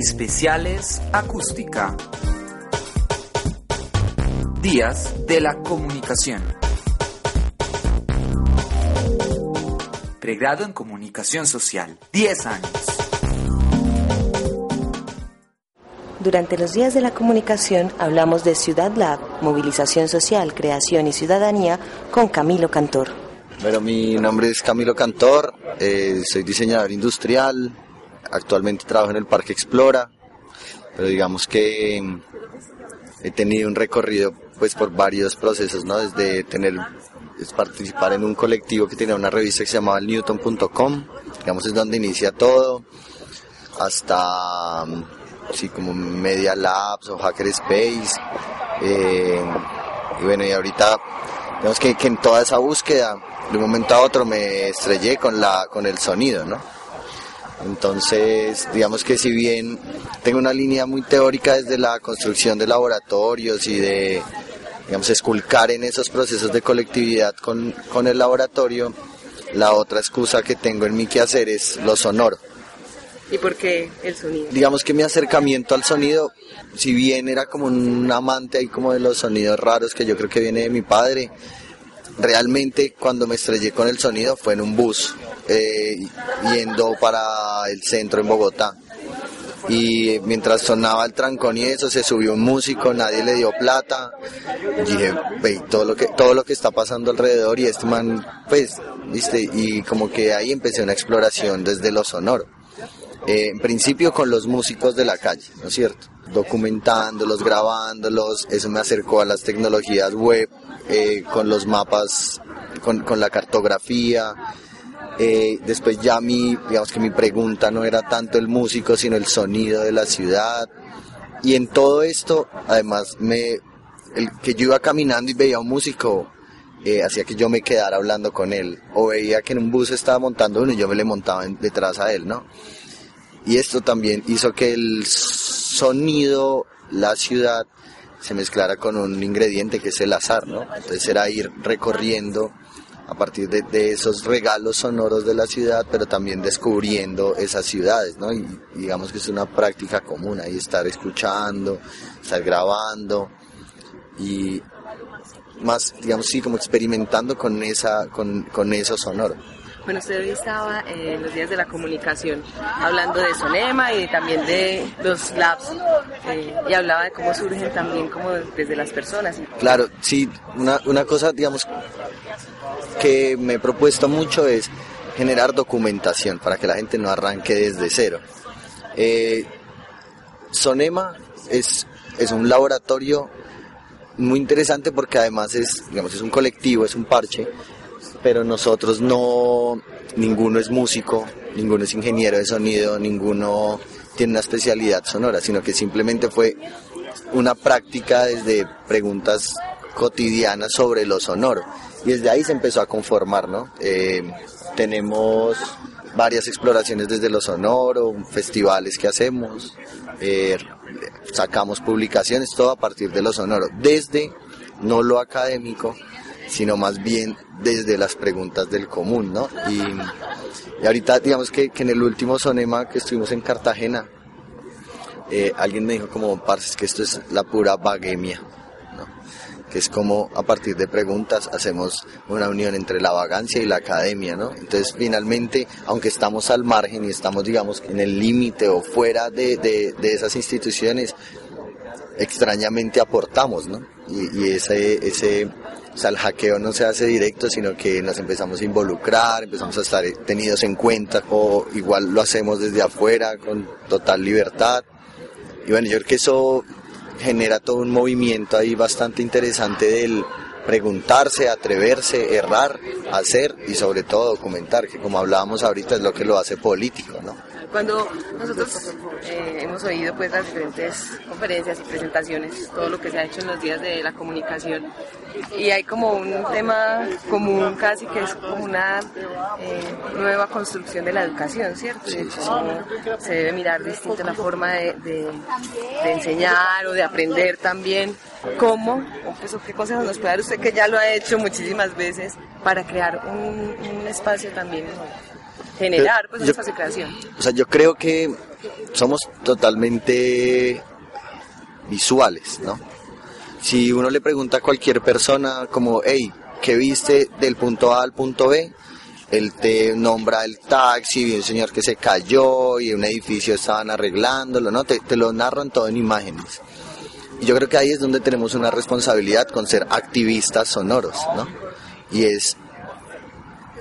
Especiales Acústica. Días de la Comunicación. Pregrado en Comunicación Social. 10 años. Durante los días de la comunicación hablamos de Ciudad Lab, movilización social, creación y ciudadanía con Camilo Cantor. Bueno, mi nombre es Camilo Cantor, eh, soy diseñador industrial, actualmente trabajo en el Parque Explora, pero digamos que mm, he tenido un recorrido pues por varios procesos, ¿no? Desde tener es participar en un colectivo que tiene una revista que se llamaba newton.com, digamos es donde inicia todo, hasta mm, como Media Labs o Hackerspace, eh, y bueno, y ahorita digamos que, que en toda esa búsqueda, de un momento a otro me estrellé con la con el sonido, ¿no? Entonces, digamos que si bien tengo una línea muy teórica desde la construcción de laboratorios y de, digamos, esculcar en esos procesos de colectividad con, con el laboratorio, la otra excusa que tengo en mi quehacer es lo sonoro. ¿Y por qué el sonido? Digamos que mi acercamiento al sonido, si bien era como un amante ahí como de los sonidos raros que yo creo que viene de mi padre, realmente cuando me estrellé con el sonido fue en un bus eh, yendo para el centro en Bogotá. Y mientras sonaba el trancón y eso, se subió un músico, nadie le dio plata. Y dije, ve, todo lo que, todo lo que está pasando alrededor y este man, pues, viste, y como que ahí empecé una exploración desde lo sonoro. Eh, en principio con los músicos de la calle, ¿no es cierto? Documentándolos, grabándolos, eso me acercó a las tecnologías web, eh, con los mapas, con, con la cartografía, eh, después ya mi, digamos que mi pregunta no era tanto el músico, sino el sonido de la ciudad. Y en todo esto, además, me, el que yo iba caminando y veía un músico, eh, hacía que yo me quedara hablando con él. O veía que en un bus estaba montando uno y yo me le montaba detrás a él, ¿no? Y esto también hizo que el sonido, la ciudad, se mezclara con un ingrediente que es el azar, ¿no? Entonces era ir recorriendo a partir de, esos regalos sonoros de la ciudad, pero también descubriendo esas ciudades, ¿no? Y, digamos que es una práctica común ahí estar escuchando, estar grabando y más, digamos, sí, como experimentando con, esa, con, con eso sonoro. Bueno, usted hoy estaba en los días de la comunicación hablando de Sonema y también de los labs eh, y hablaba de cómo surgen también como desde las personas. Claro, sí, una, una cosa, digamos, que me he propuesto mucho es generar documentación para que la gente no arranque desde cero. Eh, Sonema es, es un laboratorio muy interesante porque además es, digamos, es un colectivo, es un parche, pero nosotros no, ninguno es músico, ninguno es ingeniero de sonido, ninguno tiene una especialidad sonora, sino que simplemente fue una práctica desde preguntas cotidianas sobre lo sonoro y desde ahí se empezó a conformar, ¿no? Eh, tenemos varias exploraciones desde lo sonoro, festivales que hacemos, eh, sacamos publicaciones, todo a partir de lo sonoro, desde no lo académico, sino más bien desde las preguntas del común, ¿no? Y, ahorita, digamos que, en el último sonema que estuvimos en Cartagena, eh, alguien me dijo como, parce, que esto es la pura vaguemia que es como a partir de preguntas hacemos una unión entre la vagancia y la academia, ¿no? Entonces, finalmente, aunque estamos al margen y estamos, digamos, en el límite o fuera de, de, esas instituciones, extrañamente aportamos, ¿no? Y, y ese, ese, o sea, el hackeo no se hace directo, sino que nos empezamos a involucrar, empezamos a estar tenidos en cuenta, o igual lo hacemos desde afuera con total libertad. Y bueno, yo creo que eso genera todo un movimiento ahí bastante interesante del preguntarse, atreverse, errar, hacer y sobre todo documentar, que como hablábamos ahorita es lo que lo hace político. Cuando nosotros eh, hemos oído pues las diferentes conferencias y presentaciones, todo lo que se ha hecho en los días de la comunicación, y hay como un tema común casi que es como una eh, nueva construcción de la educación, ¿cierto? De hecho, se debe mirar distinto la forma de, de, enseñar o de aprender también. ¿Cómo? Pues, ¿Qué consejos nos puede dar usted que ya lo ha hecho muchísimas veces para crear un, un espacio también? Generar pues, yo- espacio de creación. O sea, yo creo que somos totalmente visuales, ¿no? Si uno le pregunta a cualquier persona como, hey, ¿qué viste del punto A al punto B? Él te nombra el taxi, vi un señor que se cayó y un edificio estaban arreglándolo, ¿no? Te, te lo narran todo en imágenes. Y yo creo que ahí es donde tenemos una responsabilidad con ser activistas sonoros, ¿no? Y es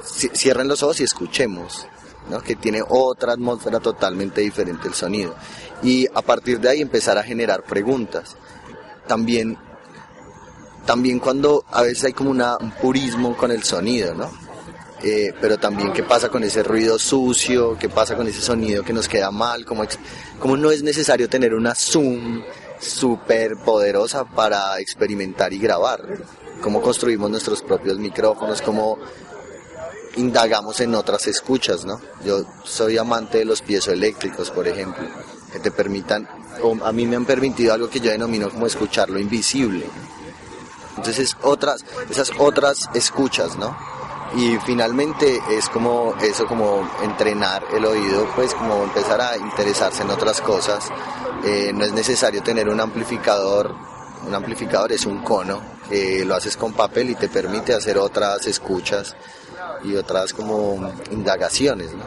cierren los ojos y escuchemos, ¿no? que tiene otra atmósfera totalmente diferente el sonido. Y a partir de ahí empezar a generar preguntas. También, también cuando a veces hay como un purismo con el sonido, ¿no? Eh, pero también qué pasa con ese ruido sucio, qué pasa con ese sonido que nos queda mal, como, como no es necesario tener una Zoom súper poderosa para experimentar y grabar, cómo construimos nuestros propios micrófonos, cómo indagamos en otras escuchas, ¿no? Yo soy amante de los piezoeléctricos, por ejemplo, que te permitan, o a mí me han permitido algo que yo denomino como escuchar lo invisible. Entonces, otras, esas otras escuchas, ¿no? Y finalmente es como eso, como entrenar el oído, pues como empezar a interesarse en otras cosas. Eh, no es necesario tener un amplificador, un amplificador es un cono, que lo haces con papel y te permite hacer otras escuchas y otras como indagaciones, ¿no?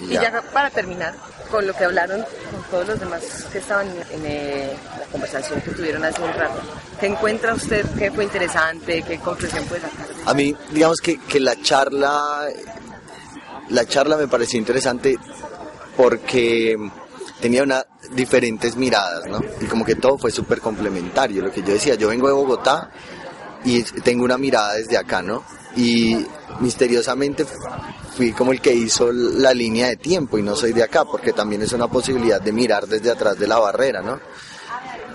Y ya para terminar, con lo que hablaron con todos los demás que estaban en eh, la conversación que tuvieron hace un rato, ¿qué encuentra usted que fue interesante? ¿Qué conclusión puede sacar? A mí, digamos que, que la charla, la charla me pareció interesante porque tenía una diferentes miradas, ¿no? Y como que todo fue súper complementario. Lo que yo decía, yo vengo de Bogotá y tengo una mirada desde acá, ¿no? Y misteriosamente fui como el que hizo la línea de tiempo y no soy de acá, porque también es una posibilidad de mirar desde atrás de la barrera, ¿no?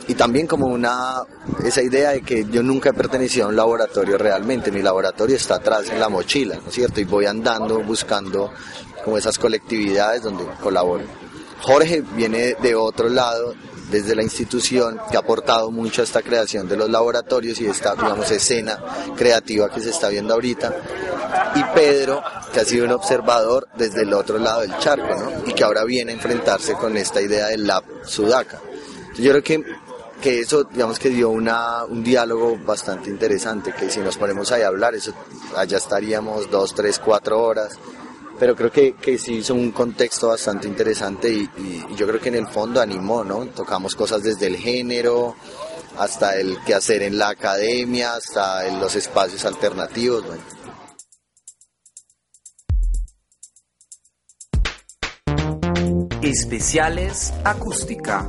y también como una esa idea de que yo nunca he pertenecido a un laboratorio realmente, mi laboratorio está atrás en la mochila, ¿no es cierto? Y voy andando buscando como esas colectividades donde colaboro. Jorge viene de otro lado, desde la institución, que ha aportado mucho a esta creación de los laboratorios y esta, digamos, escena creativa que se está viendo ahorita. Y Pedro, que ha sido un observador desde el otro lado del charco, ¿no? Y que ahora viene a enfrentarse con esta idea del lab Sudaca. Yo creo que, que eso, digamos que dio un diálogo bastante interesante, que si nos ponemos ahí a hablar, eso, allá estaríamos dos, tres, cuatro horas. Pero creo que, que sí hizo un contexto bastante interesante y, y- yo creo que en el fondo animó, ¿no? Tocamos cosas desde el género, hasta el quehacer en la academia, hasta en los espacios alternativos, bueno. Especiales Acústica.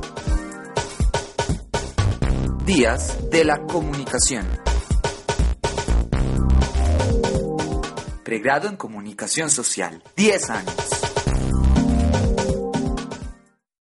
Días de la Comunicación. Pregrado en Comunicación Social. 10 años.